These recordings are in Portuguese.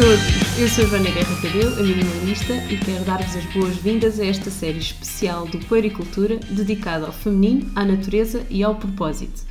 todos! Eu sou a Joana Guerra Tadeu, a minimalista, e quero dar-vos as boas-vindas a esta série especial do Puericultura dedicada ao feminino, à natureza e ao propósito.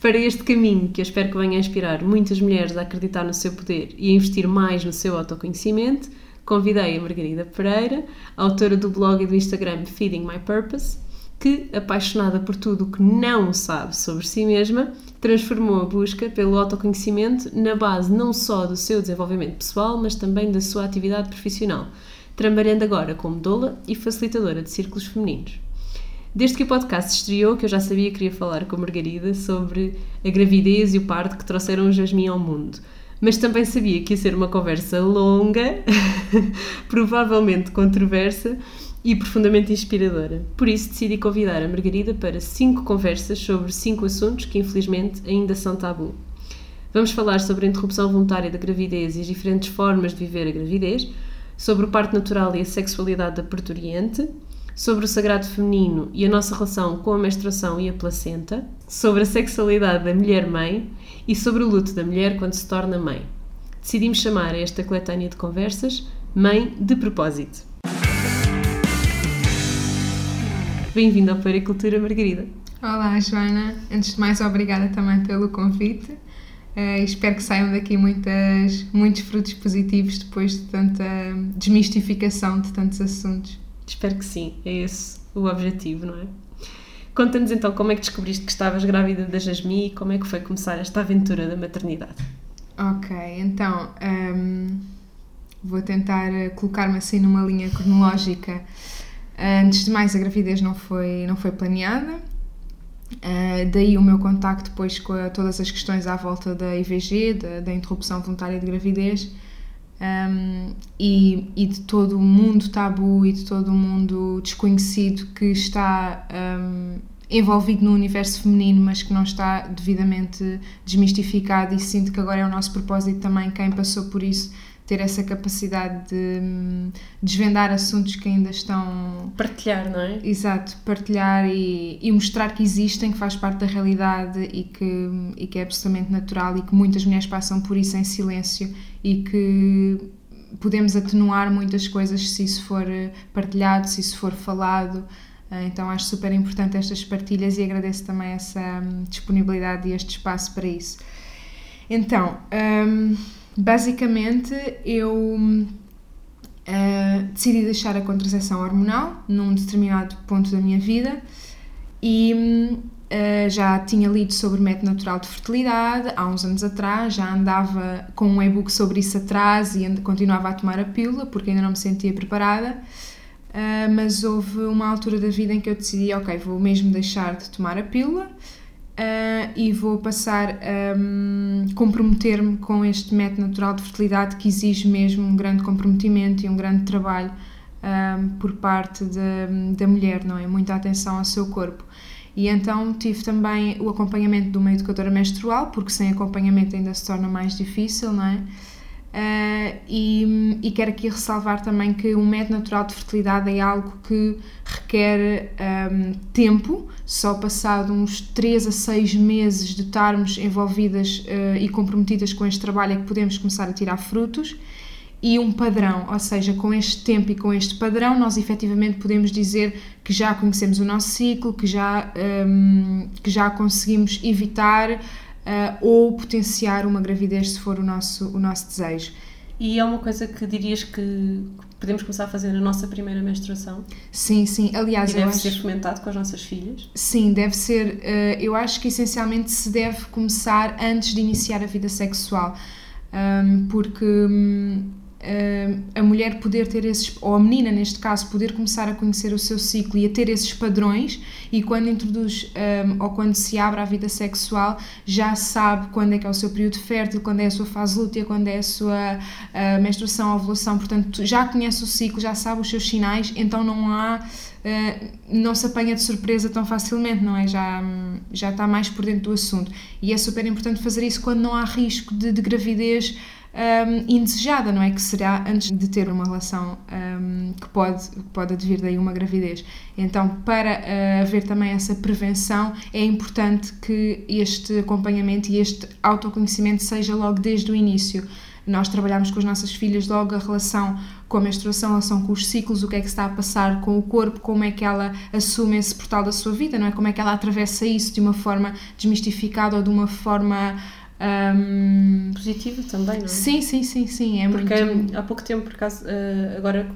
Para este caminho, que eu espero que venha a inspirar muitas mulheres a acreditar no seu poder e a investir mais no seu autoconhecimento, convidei a Margarida Pereira, autora do blog e do Instagram Feeding My Purpose, que, apaixonada por tudo o que não sabe sobre si mesma, transformou a busca pelo autoconhecimento na base não só do seu desenvolvimento pessoal, mas também da sua atividade profissional, trabalhando agora como doula e facilitadora de círculos femininos. Desde que o podcast estreou, que eu já sabia que queria falar com a Margarida sobre a gravidez e o parto que trouxeram o Jasmine ao mundo. Mas também sabia que ia ser uma conversa longa, provavelmente controversa, e profundamente inspiradora. Por isso decidi convidar a Margarida para cinco conversas sobre cinco assuntos que infelizmente ainda são tabu. Vamos falar sobre a interrupção voluntária da gravidez e as diferentes formas de viver a gravidez, sobre o parto natural e a sexualidade da parturiente, sobre o sagrado feminino e a nossa relação com a menstruação e a placenta, sobre a sexualidade da mulher-mãe e sobre o luto da mulher quando se torna mãe. Decidimos chamar esta coletânea de conversas Mãe de Propósito. Bem-vinda ao Pericultura, Margarida. Olá, Joana. Antes de mais, obrigada também pelo convite. Uh, espero que saiam daqui muitas, muitos frutos positivos depois de tanta desmistificação de tantos assuntos. Espero que sim, é esse o objetivo, não é? Conta-nos então como é que descobriste que estavas grávida da Jasmine e como é que foi começar esta aventura da maternidade. Ok, então um, ehm, vou tentar colocar-me assim numa linha cronológica Antes de mais, a gravidez não foi, não foi planeada. Uh, daí o meu contacto depois com a, todas as questões à volta da IVG, da, da interrupção voluntária de gravidez um, e, e, de todo o mundo tabu e de todo o mundo desconhecido que está um, envolvido no universo feminino, mas que não está devidamente desmistificado e sinto que agora é o nosso propósito também, quem passou por isso, ter essa capacidade de hum, desvendar assuntos que ainda estão. Partilhar, não é? Exato, partilhar e, e mostrar que existem, que faz parte da realidade e que, e que é absolutamente natural e que muitas mulheres passam por isso em silêncio e que podemos atenuar muitas coisas se isso for partilhado, se isso for falado. Ah, então acho super importante estas partilhas e agradeço também essa hum, disponibilidade e este espaço para isso. Então. Um, Basicamente, eu uh, decidi deixar a contracepção hormonal num determinado ponto da minha vida e uh, já tinha lido sobre método natural de fertilidade há uns anos atrás, já andava com um e-book sobre isso atrás e continuava a tomar a pílula porque ainda não me sentia preparada. Uh, mas houve uma altura da vida em que eu decidi, ok, vou mesmo deixar de tomar a pílula Uh, e vou passar a um, comprometer-me com este método natural de fertilidade que exige mesmo um grande comprometimento e um grande trabalho um, por parte de, da mulher, não é? Muita atenção ao seu corpo. E então tive também o acompanhamento de uma educadora menstrual, porque sem acompanhamento ainda se torna mais difícil, não é? Uh, e, e, quero aqui ressalvar também que o método natural de fertilidade é algo que requer um, tempo, só passado uns 3 a 6 meses de estarmos envolvidas uh, e comprometidas com este trabalho é que podemos começar a tirar frutos. E um padrão, ou seja, com este tempo e com este padrão, nós efetivamente podemos dizer que já conhecemos o nosso ciclo, que já, um, que já conseguimos evitar uh, ou potenciar uma gravidez se for o nosso, o nosso desejo. E é uma coisa que dirias que podemos começar a fazer na nossa primeira menstruação? Sim, sim. Aliás, e deve acho... ser fomentado com as nossas filhas? Sim, deve ser. Uh, eu acho que essencialmente se deve começar antes de iniciar a vida sexual. Um, porque. Um, a mulher poder ter esses, ou a menina neste caso, poder começar a conhecer o seu ciclo e a ter esses padrões e quando introduz um, ou quando se abre à vida sexual já sabe quando é que é o seu período fértil, quando é a sua fase lútea, quando é a sua uh, menstruação, ovulação, portanto já conhece o ciclo, já sabe os seus sinais, então não há Uh, não se apanha de surpresa tão facilmente, não é? Já, já está mais por dentro do assunto. E é super importante fazer isso quando não há risco de, de gravidez um, indesejada, não é? Que será antes de ter uma relação um, que pode, pode advir daí uma gravidez. Então, para uh, haver também essa prevenção, é importante que este acompanhamento e este autoconhecimento seja logo desde o início. nós trabalhamos com as nossas filhas logo a relação com a menstruação, a relação com os ciclos, o que é que está a passar com o corpo, como é que ela assume esse portal da sua vida, não é? Como é que ela atravessa isso de uma forma desmistificada ou de uma forma um... positiva também, não é? Sim, sim, sim, sim. É Porque muito... há pouco tempo, por acaso, uh, agora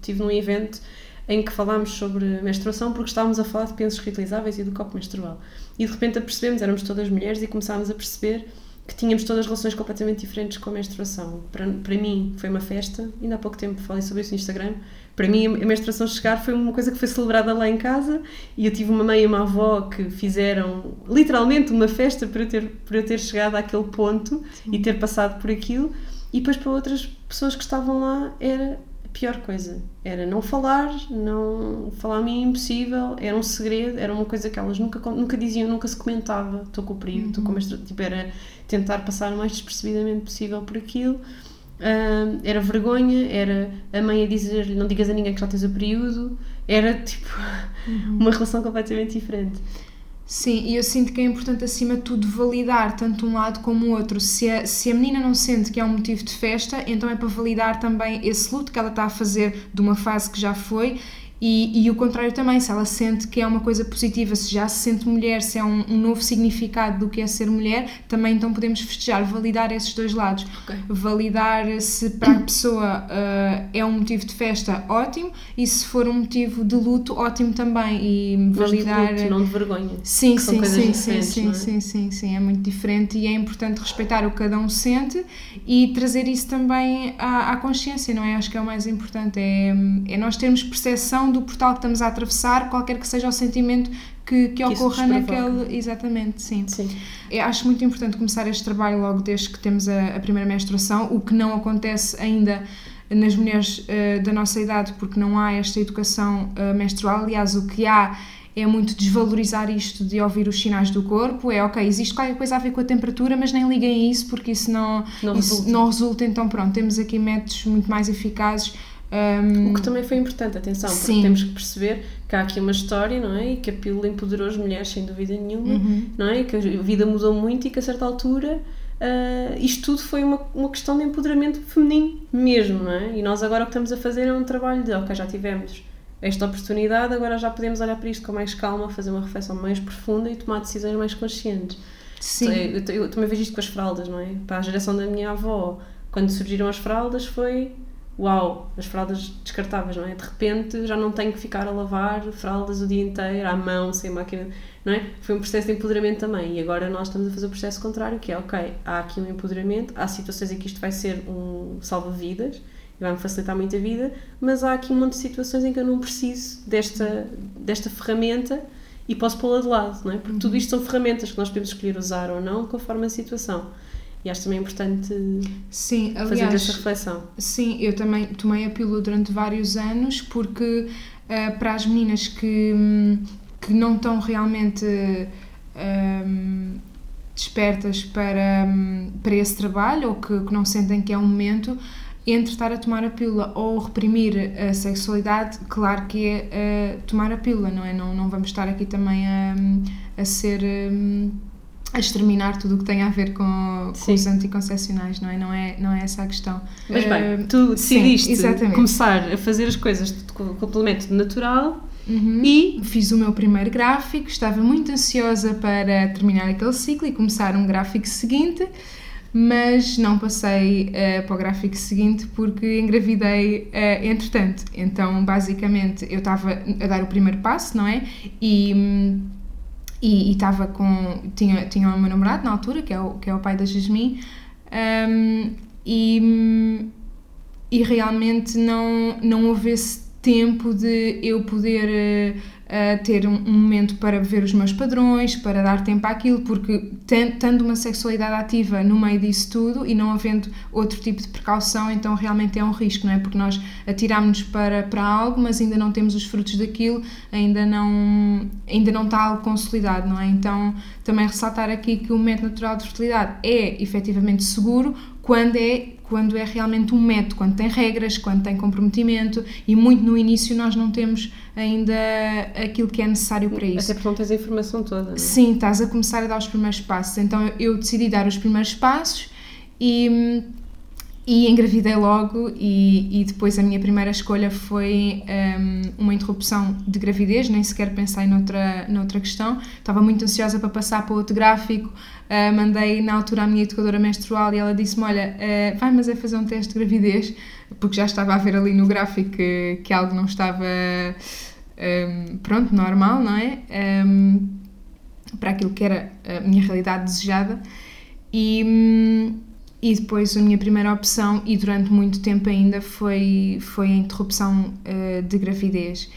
estive num evento em que falámos sobre menstruação porque estávamos a falar de pensos reutilizáveis e do copo menstrual. E de repente apercebemos, éramos todas mulheres e começámos a perceber que tínhamos todas relações completamente diferentes com a menstruação. Para, para mim foi uma festa, ainda há pouco tempo falei sobre isso no Instagram. Para mim a menstruação chegar foi uma coisa que foi celebrada lá em casa e eu tive uma mãe e uma avó que fizeram literalmente uma festa para eu ter, para eu ter chegado àquele ponto Sim. e ter passado por aquilo. E depois para outras pessoas que estavam lá era pior coisa era não falar, não falar a mim é impossível, era um segredo, era uma coisa que elas nunca, nunca diziam, nunca se comentava. Estou com o período, estou com uhum. tipo, era tentar passar o mais despercebidamente possível por aquilo. Uh, era vergonha, era a mãe a dizer-lhe não digas a ninguém que já tens o período, era tipo uhum. uma relação completamente diferente. Sim, e eu sinto que é importante, acima de tudo, validar tanto um lado como o outro. Se a, se a menina não sente que é um motivo de festa, então é para validar também esse luto que ela está a fazer de uma fase que já foi e, e o contrário também, se ela sente que é uma coisa positiva, se já se sente mulher, se é um, um novo significado do que é ser mulher, também então podemos festejar, validar esses dois lados. Okay. Validar se para a pessoa uh, é um motivo de festa, ótimo, e se for um motivo de luto, ótimo também. E validar. de luto, não de vergonha. Sim, sim, sim, sim, sim, é? sim, sim, sim, é muito diferente e é importante respeitar o que cada um sente e trazer isso também à, à consciência, não é? Acho que é o mais importante, é, é nós termos percepção do portal que estamos a atravessar, qualquer que seja o sentimento que, que, que ocorra naquele. Exatamente, sim. sim. Eu acho muito importante começar este trabalho logo desde que temos a, a primeira menstruação, o que não acontece ainda nas mulheres uh, da nossa idade, porque não há esta educação uh, menstrual. Aliás, o que há é muito desvalorizar isto de ouvir os sinais do corpo. É ok, existe qualquer coisa a ver com a temperatura, mas nem liguem a isso porque isso não, não, isso resulta. não resulta. Então, pronto, temos aqui métodos muito mais eficazes um, o que também foi importante, atenção, porque sim. temos que perceber que há aqui uma história, não é? E que a pílula empoderou as mulheres sem dúvida nenhuma, uhum. não é? E que a vida mudou muito e que a certa altura uh, isto tudo foi uma, uma questão de empoderamento feminino mesmo, não é? E nós agora o que estamos a fazer é um trabalho de, ok, já tivemos esta oportunidade, agora já podemos olhar para isto com mais calma, fazer uma reflexão mais profunda e tomar decisões mais conscientes. Sim. Então, eu, eu, eu também vejo isto com as fraldas, não é? Para a geração da minha avó, quando surgiram as fraldas foi uau, as fraldas descartáveis, não é? De repente já não tenho que ficar a lavar fraldas o dia inteiro, à mão, sem máquina, não é? Foi um processo de empoderamento também e agora nós estamos a fazer o processo contrário, que é, ok, há aqui um empoderamento, há situações em que isto vai ser um salva-vidas e vai-me facilitar muito a vida, mas há aqui um monte de situações em que eu não preciso desta, desta ferramenta e posso pô-la de lado, não é? Porque tudo isto são ferramentas que nós podemos escolher usar ou não conforme a situação. E acho também importante sim, aliás, fazer essa reflexão. Sim, eu também tomei a pílula durante vários anos porque uh, para as meninas que, que não estão realmente um, despertas para, para esse trabalho ou que, que não sentem que é o um momento, entre estar a tomar a pílula ou reprimir a sexualidade, claro que é uh, tomar a pílula, não é? Não, não vamos estar aqui também a, a ser. Um, a exterminar tudo o que tem a ver com, com os anticoncepcionais, não é? Não é, não é essa a questão. Mas bem, uh, tu decidiste sim, começar a fazer as coisas com complemento natural uhum. e... Fiz o meu primeiro gráfico, estava muito ansiosa para terminar aquele ciclo e começar um gráfico seguinte, mas não passei uh, para o gráfico seguinte porque engravidei uh, entretanto. Então, basicamente, eu estava a dar o primeiro passo, não é? E... E estava com tinha tinha o meu namorado na altura que é o que é o pai da Jasmine um, e e realmente não não houve esse tempo de eu poder uh, ter um, um, momento para ver os meus padrões, para dar tempo àquilo, porque tendo uma sexualidade ativa no meio disso tudo e não havendo outro tipo de precaução, então realmente é um risco, não é? Porque nós atiramos-nos para, para algo, mas ainda não temos os frutos daquilo, ainda não, ainda não está algo consolidado, não é? Então também ressaltar aqui que o método natural de fertilidade é efetivamente seguro quando é quando é realmente um método, quando tem regras, quando tem comprometimento e muito no início nós não temos ainda aquilo que é necessário para isso. Até porque não tens a informação toda. Não é? Sim, estás a começar a dar os primeiros passos. Então eu decidi dar os primeiros passos e, e engravidei logo e, e, depois a minha primeira escolha foi um, uma interrupção de gravidez, nem sequer pensei noutra, noutra questão. Estava muito ansiosa para passar para outro gráfico, uh, mandei na altura à minha educadora menstrual e ela disse-me, olha, uh, vai mas é fazer um teste de gravidez, porque já estava a ver ali no gráfico que, que algo não estava, um, pronto, normal, não é? Um, para aquilo que era a minha realidade desejada. E hum, e depois a minha primeira opção, e durante muito tempo ainda, foi, foi a interrupção uh, de gravidez.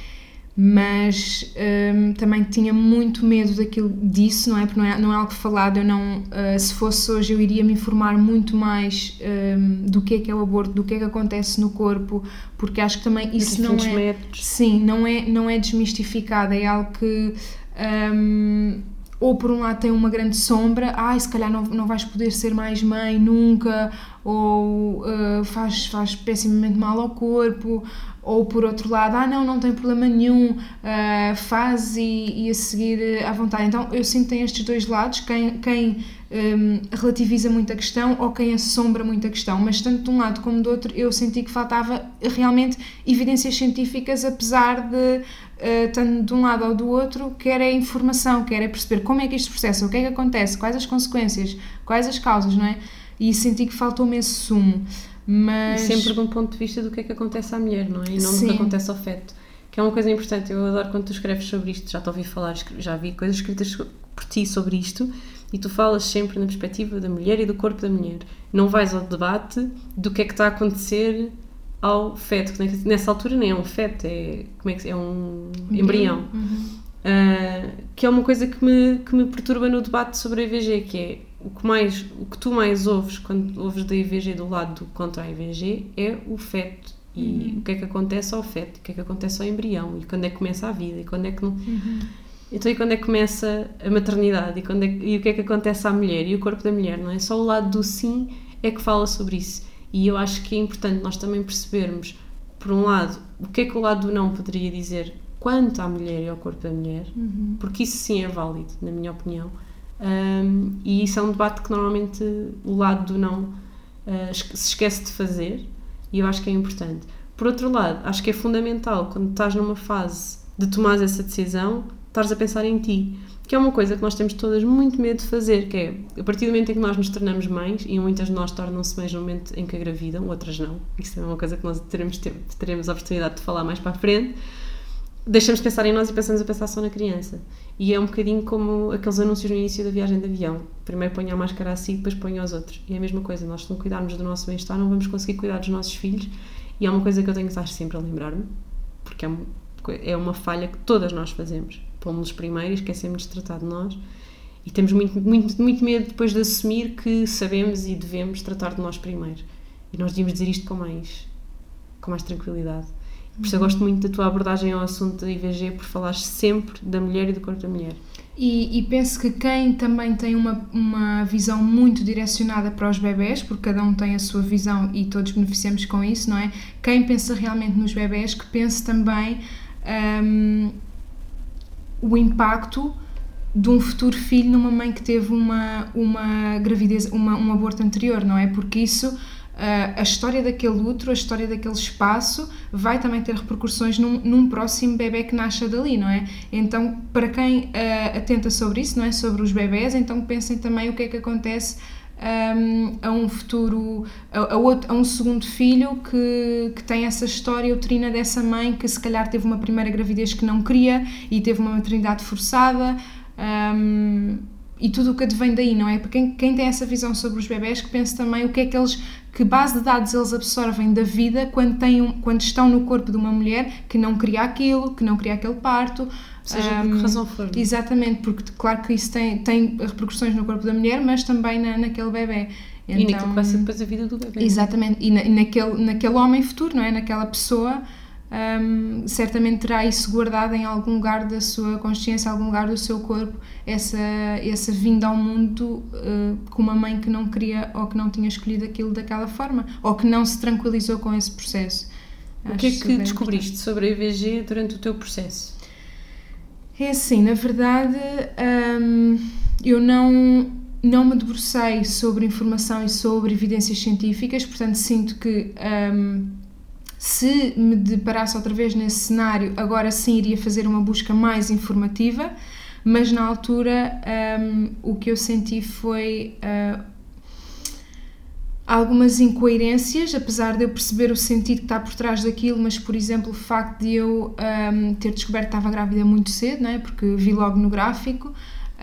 Mas um, ehm, também tinha muito medo daquilo disso, não é? Porque não é, não é algo falado. Eu não, uh, se fosse hoje, eu iria me informar muito mais um, ehm, do que é que é o aborto, do que é que acontece no corpo, porque acho que também isso não é. Métodos. Sim, não é, não é desmistificado, é algo que. Um, ehm, ou por um lado tem uma grande sombra, ai, se calhar não, não vais poder ser mais mãe nunca, ou uh, faz, faz pessimamente mal ao corpo, ou por outro lado, ah não, não tem problema nenhum, uh, faz e, e, a seguir à vontade. Então eu sinto que tem estes dois lados, quem, quem um, relativiza muito a questão ou quem assombra muito a questão, mas tanto de um lado como do outro eu senti que faltava realmente evidências científicas, apesar de, uh, tanto de um lado ou do outro, quer é informação, quer é perceber como é que isto processa, o que é que acontece, quais as consequências, quais as causas, não é? E senti que faltou-me esse sumo. Mas... E sempre de um ponto de vista do que é que acontece à mulher, não é? E não Sim. do que acontece ao feto. Que é uma coisa importante, eu adoro quando tu escreves sobre isto, já te ouvi falar, já vi coisas escritas por ti sobre isto, e tu falas sempre na perspectiva da mulher e do corpo da mulher. Não vais ao debate do que é que está a acontecer ao feto, que nessa altura nem é um feto, é, como é, que, é um embrião. Uhum. Uh, que é uma coisa que me, que me perturba no debate sobre a IVG, que é o que, mais, o que tu mais ouves quando ouves da IVG do lado do contra a IVG é o feto e uhum. o que é que acontece ao feto, o que é que acontece ao embrião e quando é que começa a vida e quando é que não. Uhum. Então, e quando é que começa a maternidade? E, quando é, e o que é que acontece à mulher? E o corpo da mulher, não é? Só o lado do sim é que fala sobre isso. E eu acho que é importante nós também percebermos, por um lado, o que é que o lado do não poderia dizer quanto à mulher e ao corpo da mulher, uhum. porque isso sim é válido, na minha opinião. Um, e isso é um debate que normalmente o lado do não uh, se esquece de fazer, e eu acho que é importante. Por outro lado, acho que é fundamental quando estás numa fase de tomar essa decisão, estares a pensar em ti. Que é uma coisa que nós temos todas muito medo de fazer, que é, a partir do momento em que nós nos tornamos mães, e muitas de nós tornam-se mães no momento em que engravidam, outras não, isso é uma coisa que nós teremos, teremos a oportunidade de falar mais para a frente, deixamos de pensar em nós e passamos a pensar só na criança. E é um bocadinho como aqueles anúncios no início da viagem de avião. Primeiro ponha a máscara a si, depois ponha aos outros. E é a mesma coisa, nós se não cuidarmos do nosso bem-estar, não vamos conseguir cuidar dos nossos filhos. E é uma coisa que eu tenho que estar sempre a lembrar-me, porque é, é uma falha que todas nós fazemos pomos primeiro e esquecemos de tratar de nós. E temos muito, muito, muito medo depois de assumir que sabemos e devemos tratar de nós primeiro. E nós devíamos dizer isto com mais, com mais tranquilidade. Por isso eu gosto muito da tua abordagem ao assunto da IVG, por falar sempre da mulher e do corpo da mulher. E, e, penso que quem também tem uma, uma visão muito direcionada para os bebés, porque cada um tem a sua visão e todos beneficiamos com isso, não é? Quem pensa realmente nos bebés, que pense também um, o impacto de um futuro filho numa mãe que teve uma, uma gravidez, uma, um aborto anterior, não é? Porque isso, a história daquele útero, a história daquele espaço, vai também ter repercussões num, num próximo bebê que nasce dali, não é? Então, para quem uh, atenta sobre isso, não é? Sobre os bebés, então pensem também o que é que acontece um, a um futuro, a, a, outro, a, um segundo filho que, que tem essa história uterina dessa mãe que se calhar teve uma primeira gravidez que não queria e teve uma maternidade forçada. Um, e tudo o que advém daí, não é? Porque quem, quem tem essa visão sobre os bebés que pense também o que é que eles, que base de dados eles absorvem da vida quando, têm um, quando estão no corpo de uma mulher que não queria aquilo, que não queria aquele parto, Seja um, por que razão for. É? Exatamente, porque claro que isso tem, tem repercussões no corpo da mulher, mas também na, naquele bebê. Então, e naquilo que vai ser depois a vida do bebê. Exatamente, e, na, naquele, naquele homem futuro, não é? Naquela pessoa, um, certamente terá isso guardado em algum lugar da sua consciência, algum lugar do seu corpo, essa, essa vinda ao mundo uh, com uma mãe que não queria ou que não tinha escolhido aquilo daquela forma, ou que não se tranquilizou com esse processo. O que é que descobriste importante. sobre a IVG durante o teu processo? É assim, na verdade, hum, eu não não me debrucei sobre informação e sobre evidências científicas, portanto sinto que um, se me deparasse outra vez nesse cenário, agora sim iria fazer uma busca mais informativa, mas na altura um, o que eu senti foi uh, algumas incoerências, apesar de eu perceber o sentido que está por trás daquilo, mas por exemplo o facto de eu um, ter descoberto que estava grávida muito cedo, não é? porque vi logo no gráfico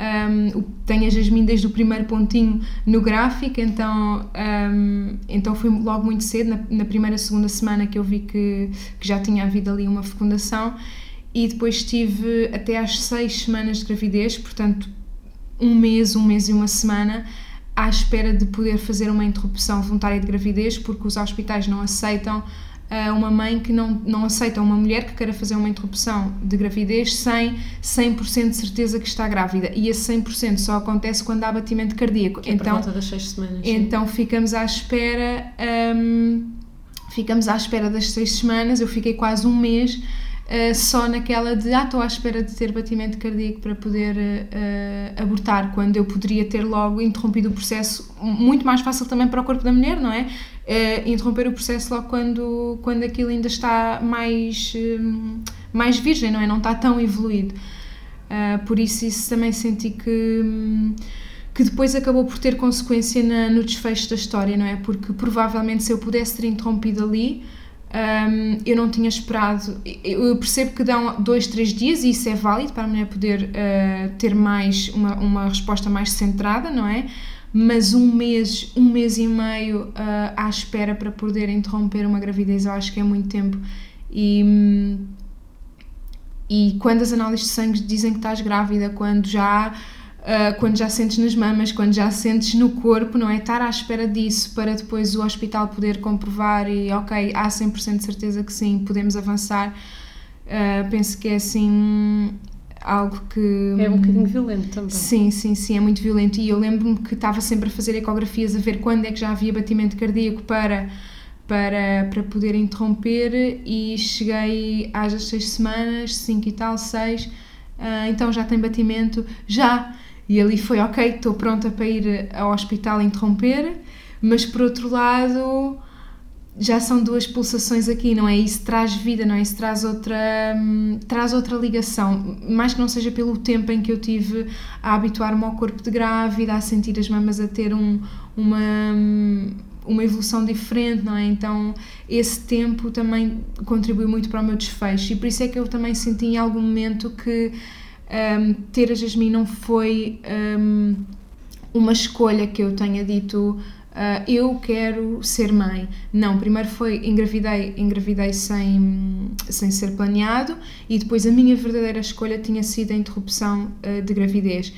um, tenho a Jasmine desde o primeiro pontinho no gráfico, então, um, então foi logo muito cedo, na, na, primeira, segunda semana que eu vi que, que já tinha havido ali uma fecundação e depois tive até às seis semanas de gravidez, portanto um mês, um mês e uma semana à espera de poder fazer uma interrupção voluntária de gravidez porque os hospitais não aceitam a uma mãe que não, não aceita uma mulher que queira fazer uma interrupção de gravidez sem 100% de certeza que está grávida. E esse 100% só acontece quando há batimento cardíaco. Que é então, por volta das 6 semanas. Então sim. ficamos à espera. Um, ficamos à espera das 6 semanas. Eu fiquei quase um mês Uh, só naquela de ah, estou à espera de ter batimento cardíaco para poder uh, abortar, quando eu poderia ter logo interrompido o processo, muito mais fácil também para o corpo da mulher, não é? Uh, interromper o processo logo quando, quando aquilo ainda está mais, mais virgem, não é? Não está tão evoluído. por isso, isso também senti que. Um, que depois acabou por ter consequência na, no desfecho da história, não é? Porque provavelmente se eu pudesse ter interrompido ali, um, eu não tinha esperado. Eu percebo que dão dois, três dias e isso é válido para a mulher poder uh, ter mais uma, uma resposta mais centrada, não é? Mas um mês, um mês e meio uh, à espera para poder interromper uma gravidez, eu acho que é muito tempo. E, e quando as análises de sangue dizem que estás grávida, quando já Uh, quando já sentes nas mamas, quando já sentes no corpo, não é? Estar à espera disso para depois o hospital poder comprovar e, ok, há 100% de certeza que sim, podemos avançar. Uh, penso que é assim algo que. É um bocadinho violento também. Sim, sim, sim, é muito violento. E eu lembro-me que estava sempre a fazer ecografias a ver quando é que já havia batimento cardíaco para. Para, para poder interromper e cheguei às seis semanas, cinco e tal, seis, uh, então já tem batimento, já, e ali foi, ok, estou pronta para ir ao hospital interromper, mas por outro lado já são duas pulsações aqui, não é? Isso traz vida, não é? Isso traz outra, hum, traz outra ligação, mais que não seja pelo tempo em que eu tive a habituar-me ao corpo de grávida, a sentir as mamas a ter um, uma, hum, uma evolução diferente, não é? Então esse tempo também contribui muito para o meu desfecho e por isso é que eu também senti em algum momento que um, ter a Jasmine não foi um, uma escolha que eu tenha dito uh, eu quero ser mãe. Não, primeiro foi engravidei, engravidei sem, sem ser planeado e depois a minha verdadeira escolha tinha sido a interrupção uh, de gravidez.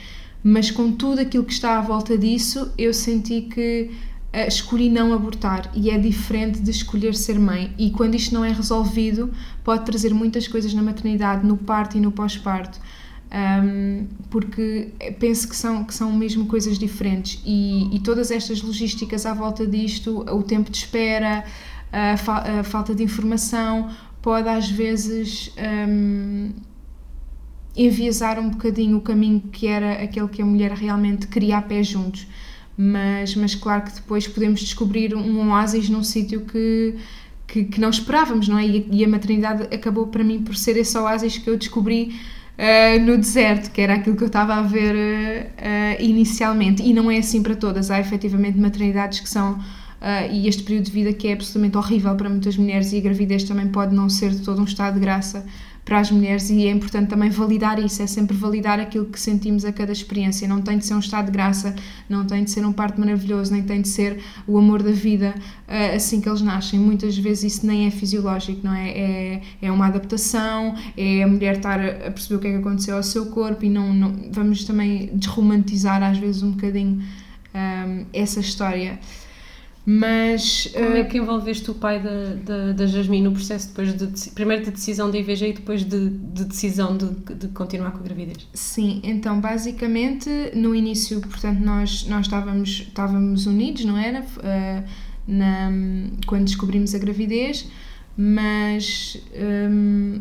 Mas com tudo aquilo que está à volta disso, eu senti que uh, escolhi não abortar e é diferente de escolher ser mãe. E quando isto não é resolvido, pode trazer muitas coisas na maternidade, no parto e no pós-parto um, porque penso que são, que são mesmo coisas diferentes e, e, todas estas logísticas à volta disto, o tempo de espera, a, fa a falta de informação, pode às vezes um, enviesar um bocadinho o caminho que era aquele que a mulher realmente queria a pé juntos. Mas, mas claro que depois podemos descobrir um oásis num sítio que, que, que, não esperávamos, não é? E, e a maternidade acabou para mim por ser esse oásis que eu descobri uh, no deserto, que era aquilo que eu estava a ver uh, inicialmente. E não é assim para todas. Há efetivamente maternidades que são. e este período de vida que é absolutamente horrível para muitas mulheres, e a gravidez também pode não ser de todo um estado de graça para as mulheres e é importante também validar isso, é sempre validar aquilo que sentimos a cada experiência. Não tem de ser um estado de graça, não tem de ser um parto maravilhoso, nem tem de ser o amor da vida uh, assim que eles nascem. Muitas vezes isso nem é fisiológico, não é? É, é uma adaptação, é a mulher estar a perceber o que é que aconteceu ao seu corpo e não, não vamos também desromantizar às vezes um bocadinho um, eh, essa história. Mas. Como é que envolveste o pai da, da, da Jasmine no processo depois de primeiro de decisão da IVG e depois de, de decisão de, de, continuar com a gravidez? Sim, então basicamente no início, portanto, nós, nós estávamos, estávamos unidos, não era? Uh, na, quando descobrimos a gravidez, mas um,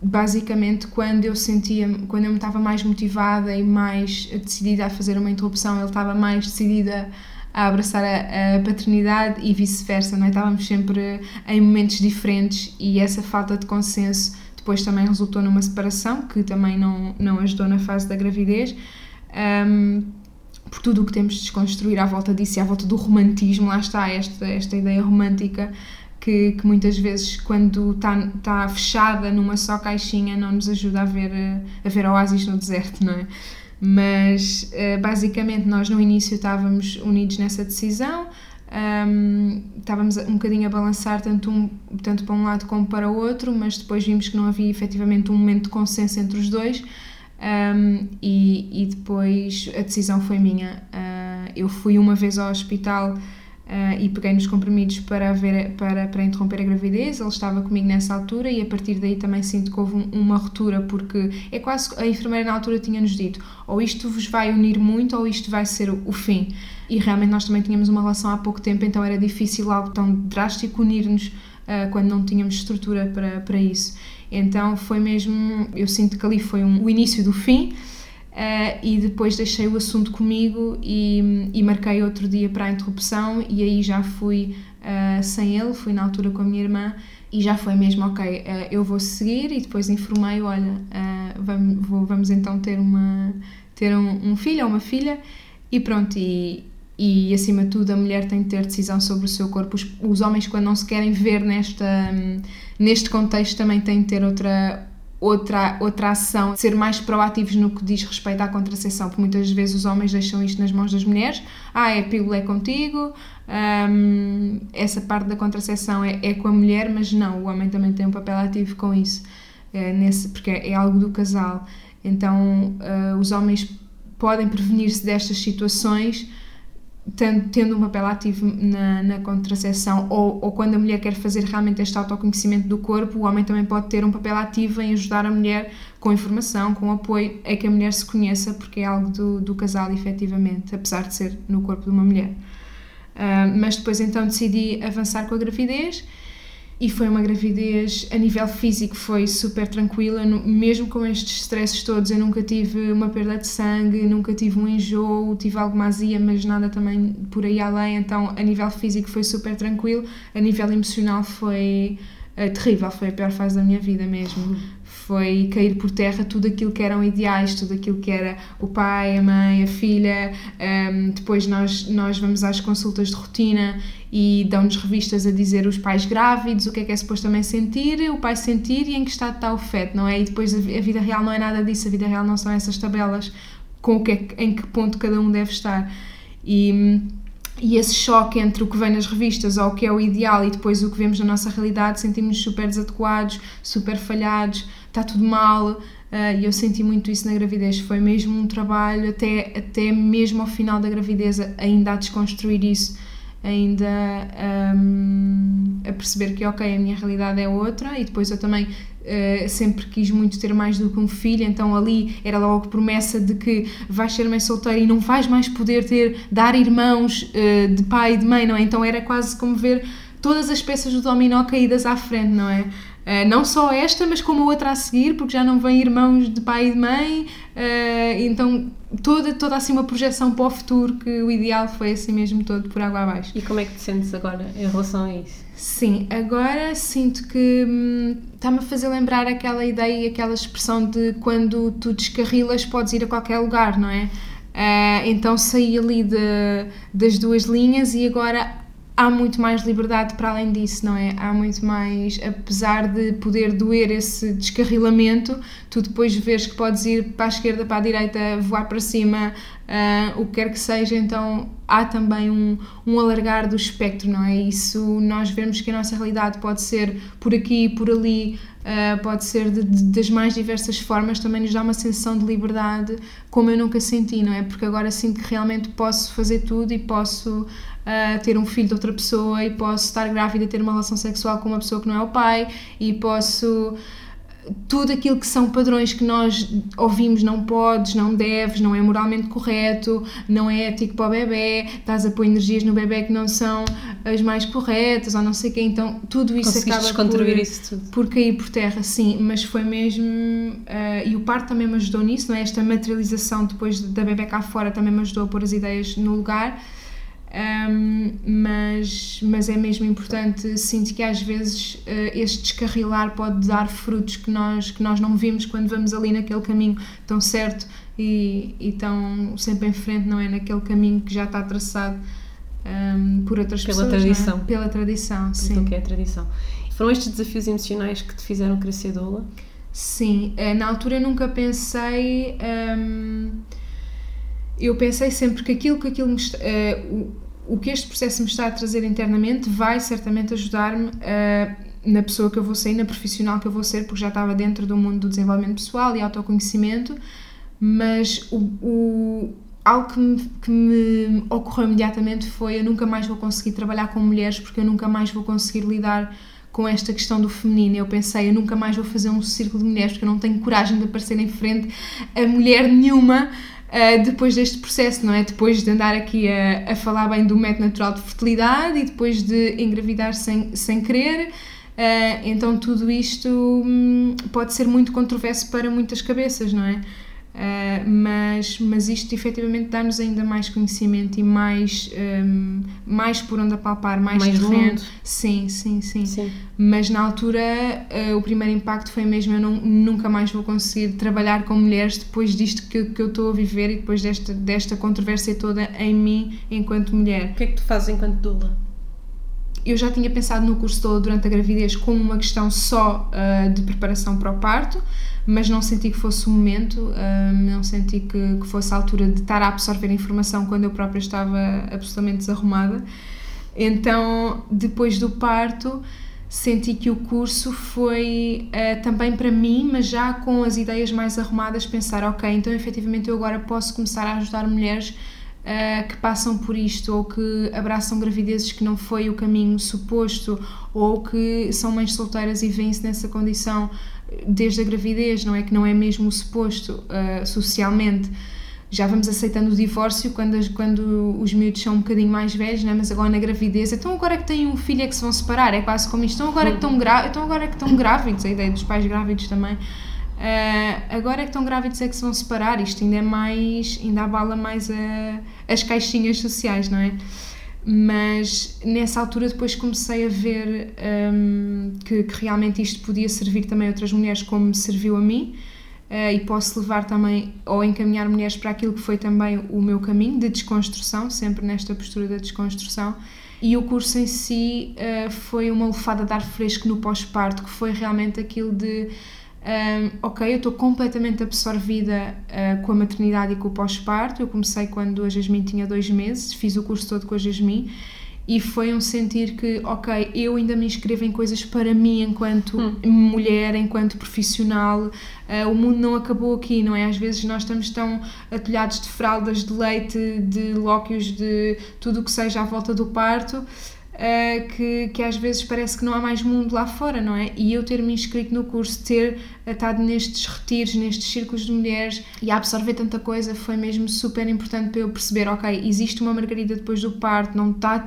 basicamente quando eu sentia, quando eu me estava mais motivada e mais decidida a fazer uma interrupção, ele estava mais decidida a abraçar a, a paternidade e vice-versa, não é? Estávamos sempre em momentos diferentes e essa falta de consenso depois também resultou numa separação que também não, não ajudou na fase da gravidez. Um, por tudo o que temos de desconstruir à volta disso e à volta do romantismo, lá está esta, esta ideia romântica que, que muitas vezes, quando está tá fechada numa só caixinha, não nos ajuda a ver, a ver oásis no deserto, não é? Mas eh, basicamente nós no início estávamos unidos nessa decisão, um, estávamos um bocadinho a balançar tanto, um, tanto para um lado como para o outro, mas depois vimos que não havia efetivamente um momento de consenso entre os dois um, e, e, depois a decisão foi minha. Uh, eu fui uma vez ao hospital uh, e peguei nos comprimidos para, ver, para, para interromper a gravidez. Ele estava comigo nessa altura e a partir daí também sinto que houve um, uma ruptura, porque é quase a enfermeira na altura tinha-nos dito: ou isto vos vai unir muito, ou isto vai ser o, o fim. E realmente nós também tínhamos uma relação há pouco tempo, então era difícil algo tão drástico unir-nos uh, quando não tínhamos estrutura para, para isso. Então foi mesmo, eu sinto que ali foi um, o início do fim. Uh, e depois deixei o assunto comigo e, e, marquei outro dia para a interrupção e aí já fui uh, sem ele, fui na altura com a minha irmã e já foi mesmo, ok, uh, eu vou seguir e depois informei, olha, vamos, vou, vamos então ter, uma, ter um, um, filho ou uma filha e pronto, e, e acima de tudo a mulher tem de ter decisão sobre o seu corpo. Os, os homens quando não se querem ver nesta, neste contexto também têm de ter outra outra, outra ação, ser mais proativos no que diz respeito à contracepção, porque muitas vezes os homens deixam isto nas mãos das mulheres. Ah, é pílula é contigo, essa parte da contracepção é, é, com a mulher, mas não, o homem também tem um papel ativo com isso, é, nesse, porque é, algo do casal. Então, uh, os homens podem prevenir-se destas situações tendo um papel ativo na, na contracepção ou, ou quando a mulher quer fazer realmente este autoconhecimento do corpo, o homem também pode ter um papel ativo em ajudar a mulher com informação, com apoio, é que a mulher se conheça, porque é algo do, do casal, efetivamente, apesar de ser no corpo de uma mulher. Uh, mas depois então decidi avançar com a gravidez e foi uma gravidez a nível físico foi super tranquila, mesmo com estes stresses todos eu nunca tive uma perda de sangue, nunca tive um enjoo, tive alguma azia, mas nada também por aí além, então a nível físico foi super tranquilo, a nível emocional foi uh, terrível, foi a pior fase da minha vida mesmo foi cair por terra tudo aquilo que eram ideais, tudo aquilo que era o pai, a mãe, a filha. Um, depois nós, nós vamos às consultas de rotina e dão-nos revistas a dizer os pais grávidos, o que é que é suposto também sentir, o pai sentir e em que estado está o feto, não é? E depois a vida real não é nada disso, a vida real não são essas tabelas com o que é, em que ponto cada um deve estar. E e esse choque entre o que vem nas revistas ou o que é o ideal e depois o que vemos na nossa realidade, sentimos-nos super desadequados, super falhados, está tudo mal. Uh, e eu senti muito isso na gravidez. Foi mesmo um trabalho, até, até mesmo ao final da gravidez, ainda a desconstruir isso, ainda um, a perceber que, ok, a minha realidade é outra. E depois eu também Uh, sempre quis muito ter mais do que um filho, então ali era logo promessa de que vais ser mãe solteira e não vais mais poder ter, dar irmãos uh, de pai e de mãe, não é? Então era quase como ver todas as peças do dominó caídas à frente, não é? Uh, não só esta, mas como a outra a seguir, porque já não vêm irmãos de pai e de mãe, uh, então toda, toda assim uma projeção para o futuro que o ideal foi assim mesmo todo por água abaixo. E como é que te sentes agora em relação a isso? Sim, agora sinto que hum, está-me a fazer lembrar aquela ideia e aquela expressão de quando tu descarrilas podes ir a qualquer lugar, não é? Uh, então saí ali de, das duas linhas e agora há muito mais liberdade para além disso, não é? Há muito mais, apesar de poder doer esse descarrilamento, tu depois vês que podes ir para a esquerda, para a direita, voar para cima, uh, o que quer que seja, então há também um, um alargar do espectro, não é? Isso nós vemos que a nossa realidade pode ser por aqui, por ali, uh, pode ser de, de, das mais diversas formas, também nos dá uma sensação de liberdade como eu nunca senti, não é? Porque agora sinto que realmente posso fazer tudo e posso uh, ter um filho de outra pessoa e posso estar grávida, ter uma relação sexual com uma pessoa que não é o pai e posso tudo aquilo que são padrões que nós ouvimos, não podes, não deves, não é moralmente correto, não é ético para o bebê, estás a pôr energias no bebê que não são as mais corretas, ou não sei o quê, então tudo isso acaba por, isso tudo. por cair por terra, sim, mas foi mesmo, uh, e o parto também me ajudou nisso, não é? esta materialização depois da bebê cá fora também me ajudou a pôr as ideias no lugar, um, mas, mas é mesmo importante, sinto que às vezes uh, este descarrilar pode dar frutos que nós, que nós não vimos quando vamos ali naquele caminho tão certo e, e tão sempre em frente, não é? Naquele caminho que já está traçado um, por outras Pela pessoas. tradição. É? Pela tradição, sim. Então, que é a tradição. Foram estes desafios emocionais que te fizeram crescer doula? Sim, eh, na altura eu nunca pensei. Um, eu pensei sempre que aquilo que aquilo me, uh, o, o que este processo me está a trazer internamente vai certamente ajudar-me uh, na pessoa que eu vou ser, na profissional que eu vou ser, porque já estava dentro do mundo do desenvolvimento pessoal e autoconhecimento, mas o, o algo que me, que me ocorreu imediatamente foi eu nunca mais vou conseguir trabalhar com mulheres porque eu nunca mais vou conseguir lidar com esta questão do feminino. Eu pensei, eu nunca mais vou fazer um círculo de mulheres porque eu não tenho coragem de aparecer em frente a mulher nenhuma uh, depois deste processo, não é? Depois de andar aqui a, a falar bem do método natural de fertilidade e depois de engravidar sem, sem querer. Uh, então tudo isto hum, pode ser muito controverso para muitas cabeças, não é? Uh, mas, mas isto efetivamente dá-nos ainda mais conhecimento e mais, um, mais por onde apalpar, mais, mais terreno. Sim, sim, sim, sim, Mas na altura uh, o primeiro impacto foi mesmo: eu não, nunca mais vou conseguir trabalhar com mulheres depois disto que, que eu estou a viver e depois desta, desta controvérsia toda em mim enquanto mulher. O que é que tu fazes enquanto doula? Eu já tinha pensado no curso todo durante a gravidez como uma questão só uh, de preparação para o parto mas não senti que fosse o momento, não senti que, que, fosse a altura de estar a absorver informação quando eu própria estava absolutamente desarrumada. Então, depois do parto, senti que o curso foi uh, também para mim, mas já com as ideias mais arrumadas, pensar, ok, então efetivamente eu agora posso começar a ajudar mulheres uh, que passam por isto ou que abraçam gravidezes que não foi o caminho suposto ou que são mães solteiras e vêm-se nessa condição desde a gravidez, não é? Que não é mesmo suposto uh, socialmente. Já vamos aceitando o divórcio quando, as, quando os miúdos são um bocadinho mais velhos, não é? mas agora na gravidez, então agora que têm um filho é que se vão separar, é quase como isto, então agora que estão, então agora que estão grávidos, a ideia dos pais grávidos também. Uh, agora é que estão grávidos é que se vão separar, isto ainda é mais, ainda abala mais a, as caixinhas sociais, não é? Mas nessa altura depois comecei a ver um, que, que, realmente isto podia servir também a outras mulheres como me serviu a mim uh, e posso levar também ou encaminhar mulheres para aquilo que foi também o meu caminho de desconstrução, sempre nesta postura da desconstrução. E o curso em si uh, foi uma lefada de ar fresco no pós-parto, que foi realmente aquilo de um, ok, eu estou completamente absorvida uh, com a maternidade e com o pós-parto. Eu comecei quando a Jasmine tinha dois meses, fiz o curso todo com a Jasmine e foi um sentir que, ok, eu ainda me inscrevo em coisas para mim enquanto hum. mulher, enquanto profissional. Uh, o mundo não acabou aqui, não é? Às vezes nós estamos tão atolhados de fraldas, de leite, de lóquios, de tudo o que seja à volta do parto uh, que, que às vezes parece que não há mais mundo lá fora, não é? E eu ter me inscrito no curso, ter estado nestes retiros, nestes círculos de mulheres e a absorver tanta coisa foi mesmo super importante para eu perceber, ok, existe uma Margarida depois do parto, não está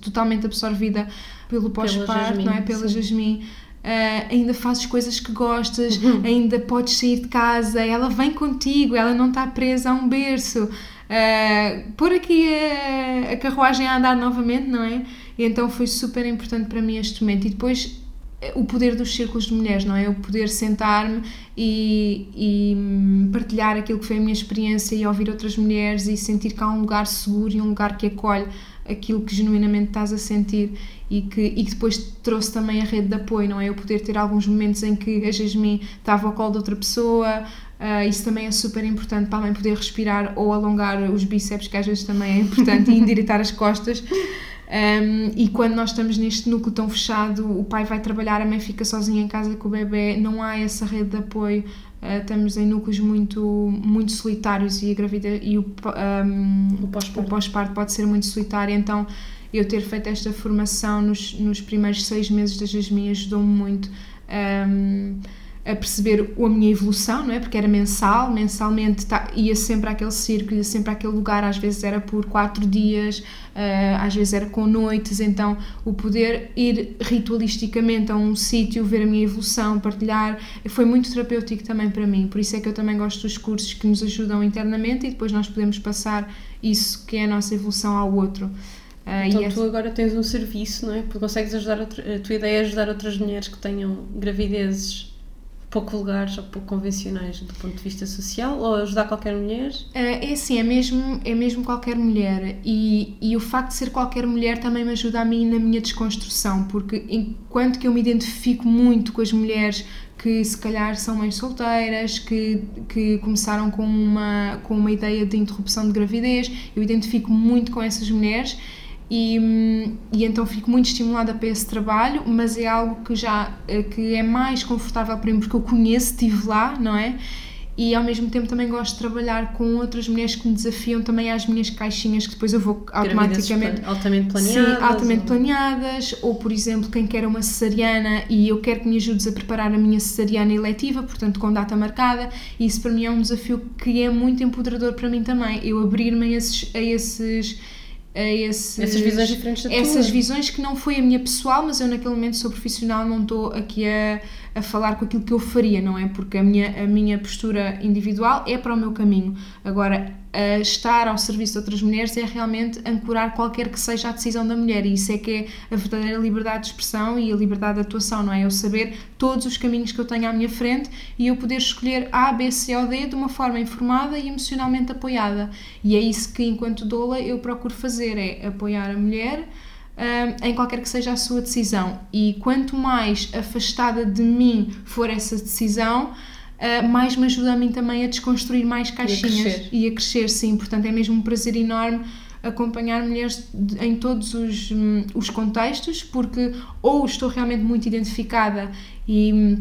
totalmente absorvida pelo pós-parto, não é? Pela sim. Jasmine. Uh, ainda fazes coisas que gostas, uhum. ainda podes sair de casa, ela vem contigo, ela não está presa a um berço. Uh, por aqui a, a carruagem a andar novamente, não é? E então foi super importante para mim este momento. E depois eh, o poder dos círculos de mulheres, não é? Eu poder sentar-me e, e, partilhar aquilo que foi a minha experiência e ouvir outras mulheres e sentir que há um lugar seguro e um lugar que acolhe aquilo que genuinamente estás a sentir e que, e que depois trouxe também a rede de apoio, não é? Eu poder ter alguns momentos em que a Jasmine estava ao colo de outra pessoa, uh, isso também é super importante para além poder respirar ou alongar os bíceps, que às vezes também é importante, e endireitar as costas. Um, e quando nós estamos neste núcleo tão fechado, o pai vai trabalhar, a mãe fica sozinha em casa com o bebê, não há essa rede de apoio. Uh, estamos em núcleos muito, muito solitários e a gravidez e o, um, o pós-parto pós pode ser muito solitário. Então, eu ter feito esta formação nos, nos primeiros seis meses da Jasmine ajudou-me muito um, a perceber a minha evolução, não é? Porque era mensal, mensalmente tá, ia sempre àquele circo, ia sempre àquele lugar, às vezes era por quatro dias, uh, às vezes era com noites, então o poder ir ritualisticamente a um sítio, ver a minha evolução, partilhar, foi muito terapêutico também para mim, por isso é que eu também gosto dos cursos que nos ajudam internamente e depois nós podemos passar isso que é a nossa evolução ao outro. Uh, então tu agora tens um serviço, não é? Porque consegues ajudar, a tua ideia é ajudar outras mulheres que tenham gravidezes pouco vulgares ou pouco convencionais do ponto de vista social ou ajudar qualquer mulher? É assim, é mesmo, é mesmo qualquer mulher e, e o facto de ser qualquer mulher também me ajuda a mim na minha desconstrução, porque enquanto que eu me identifico muito com as mulheres que se calhar são mães solteiras, que, que começaram com uma, com uma ideia de interrupção de gravidez, eu identifico muito com essas mulheres e, e, então fico muito estimulada para esse trabalho, mas é algo que já eh, que é mais confortável para mim porque eu conheço, estive lá, não é? E ao mesmo tempo também gosto de trabalhar com outras mulheres que me desafiam também às minhas caixinhas que depois eu vou automaticamente altamente planeadas, sim, altamente ou... planeadas, ou por exemplo, quem quer uma cesariana e eu quero que me ajudes a preparar a minha cesariana eletiva, portanto com data marcada, e isso para mim é um desafio que é muito empoderador para mim também, eu abrir-me a esses, a esses a esses, essas visões diferentes da essas tua. visões que não foi a minha pessoal, mas eu naquele momento sou profissional, não estou aqui a, a falar com aquilo que eu faria, não é? Porque a minha, a minha postura individual é para o meu caminho. Agora, a estar ao serviço de outras mulheres é realmente ancorar qualquer que seja a decisão da mulher e isso é que é a verdadeira liberdade de expressão e a liberdade de atuação, não é? Eu saber todos os caminhos que eu tenho à minha frente e eu poder escolher A, B, C ou D de uma forma informada e emocionalmente apoiada. E é isso que, enquanto doula, eu procuro fazer, é apoiar a mulher um, em qualquer que seja a sua decisão. E quanto mais afastada de mim for essa decisão, uh, mais me ajuda a mim também a desconstruir mais caixinhas e a crescer, e a crescer sim. Portanto, é mesmo um prazer enorme acompanhar mulheres em todos os, um, os contextos, porque ou estou realmente muito identificada e,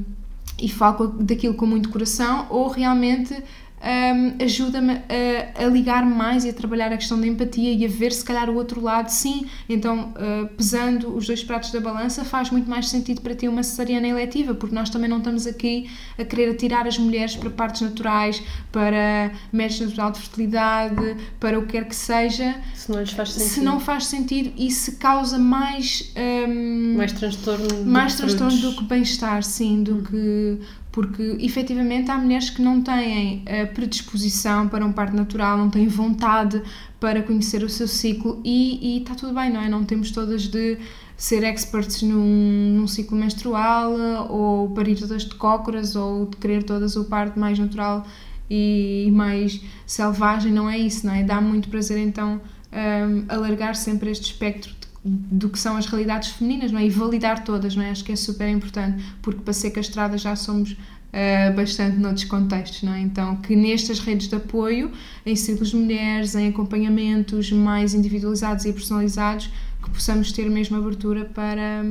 e falo daquilo com muito coração, ou realmente um, ajuda-me a, a, ligar mais e a trabalhar a questão da empatia e a ver se calhar o outro lado, sim, então uh, pesando os dois pratos da balança faz muito mais sentido para ter uma cesariana eletiva, porque nós também não estamos aqui a querer atirar as mulheres para partes naturais, para métodos natural de fertilidade, para o que quer que seja, se não lhes faz sentido, se não faz sentido e se causa mais um, mais transtorno mais transtorno do que bem-estar, sim, do hum. que porque efetivamente há mulheres que não têm a predisposição para um parto natural, não têm vontade para conhecer o seu ciclo e, está tudo bem, não é? Não temos todas de ser experts num, num ciclo menstrual ou parir todas de cócoras ou de querer todas o parto mais natural e mais selvagem, não é isso, não é? Dá muito prazer então um, alargar sempre este espectro do que são as realidades femininas, não é? E validar todas, não é? Acho que é super importante, porque para ser castrada já somos uh, bastante noutros contextos, não é? Então, que nestas redes de apoio, em ciclos de mulheres, em acompanhamentos mais individualizados e personalizados, que possamos ter mesmo abertura para,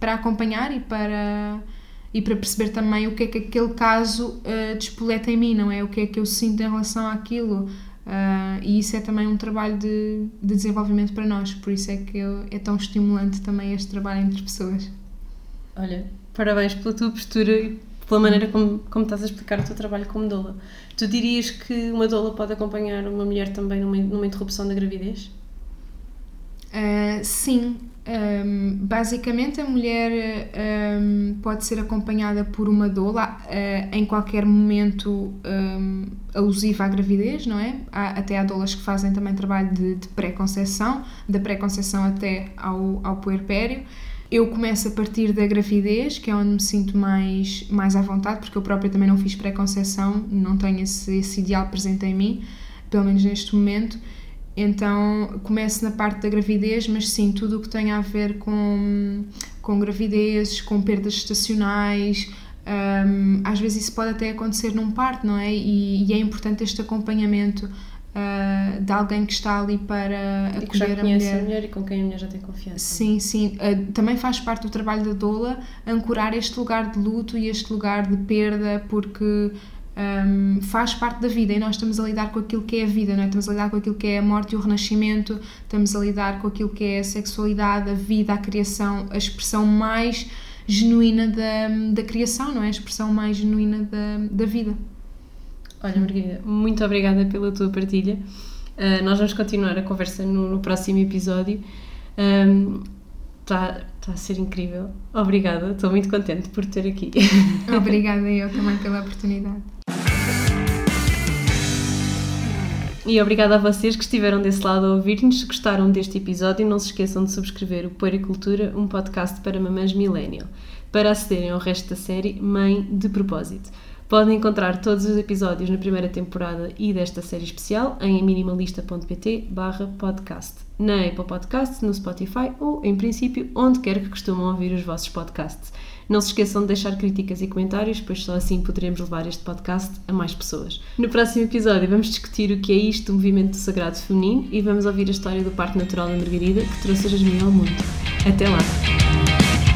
para acompanhar e para e para perceber também o que é que aquele caso uh, despoleta em mim, não é? O que é que eu sinto em relação àquilo, Uh, e isso é também um trabalho de, de, desenvolvimento para nós, por isso é que eu, é tão estimulante também este trabalho entre pessoas. Olha, parabéns pela tua postura e pela maneira como, como estás a explicar o teu trabalho como doula. Tu dirias que uma doula pode acompanhar uma mulher também numa, numa interrupção da gravidez? Uh, sim, um, basicamente, a mulher um, pode ser acompanhada por uma doula uh, em qualquer momento um, alusivo à gravidez, não é? Há, até há doulas que fazem também trabalho de, de pré-conceição, da pré-conceição até ao, ao puerpério. Eu começo a partir da gravidez, que é onde me sinto mais, mais à vontade, porque eu própria também não fiz pré-conceição, não tenho esse, esse ideal presente em mim, pelo menos neste momento. Então começo na parte da gravidez, mas sim, tudo o que tem a ver com, com gravidezes, com perdas estacionais, um, às vezes isso pode até acontecer num parto, não é? E, e é importante este acompanhamento uh, de alguém que está ali para e conhece a mulher. a mulher. e com quem a mulher já tem confiança. Sim, sim. Uh, também faz parte do trabalho da doula ancorar este lugar de luto e este lugar de perda, porque um, faz parte da vida e nós estamos a lidar com aquilo que é a vida, não é? estamos a lidar com aquilo que é a morte e o renascimento, estamos a lidar com aquilo que é a sexualidade, a vida, a criação, a expressão mais genuína da, da criação, não é? A expressão mais genuína da, da vida. Olha, Margarida, muito obrigada pela tua partilha. Uh, nós vamos continuar a conversa no, no próximo episódio. Está tá a ser incrível. Obrigada, estou muito contente por ter aqui. Obrigada eu também pela oportunidade. E obrigada a vocês que estiveram desse lado a ouvir-nos. Se gostaram deste episódio, não se esqueçam de subscrever o Puericultura, um podcast para mamães millennial, para acederem ao resto da série Mãe de Propósito. Podem encontrar todos os episódios na primeira temporada e desta série especial em minimalista.pt podcast, na Apple Podcasts, no Spotify ou, em princípio, onde quer que costumam ouvir os vossos podcasts. Não se esqueçam de deixar críticas e comentários, pois só assim poderemos levar este podcast a mais pessoas. No próximo episódio vamos discutir o que é isto do movimento sagrado feminino e vamos ouvir a história do parto natural da Margarida que trouxe a Jasmine ao mundo. Até lá!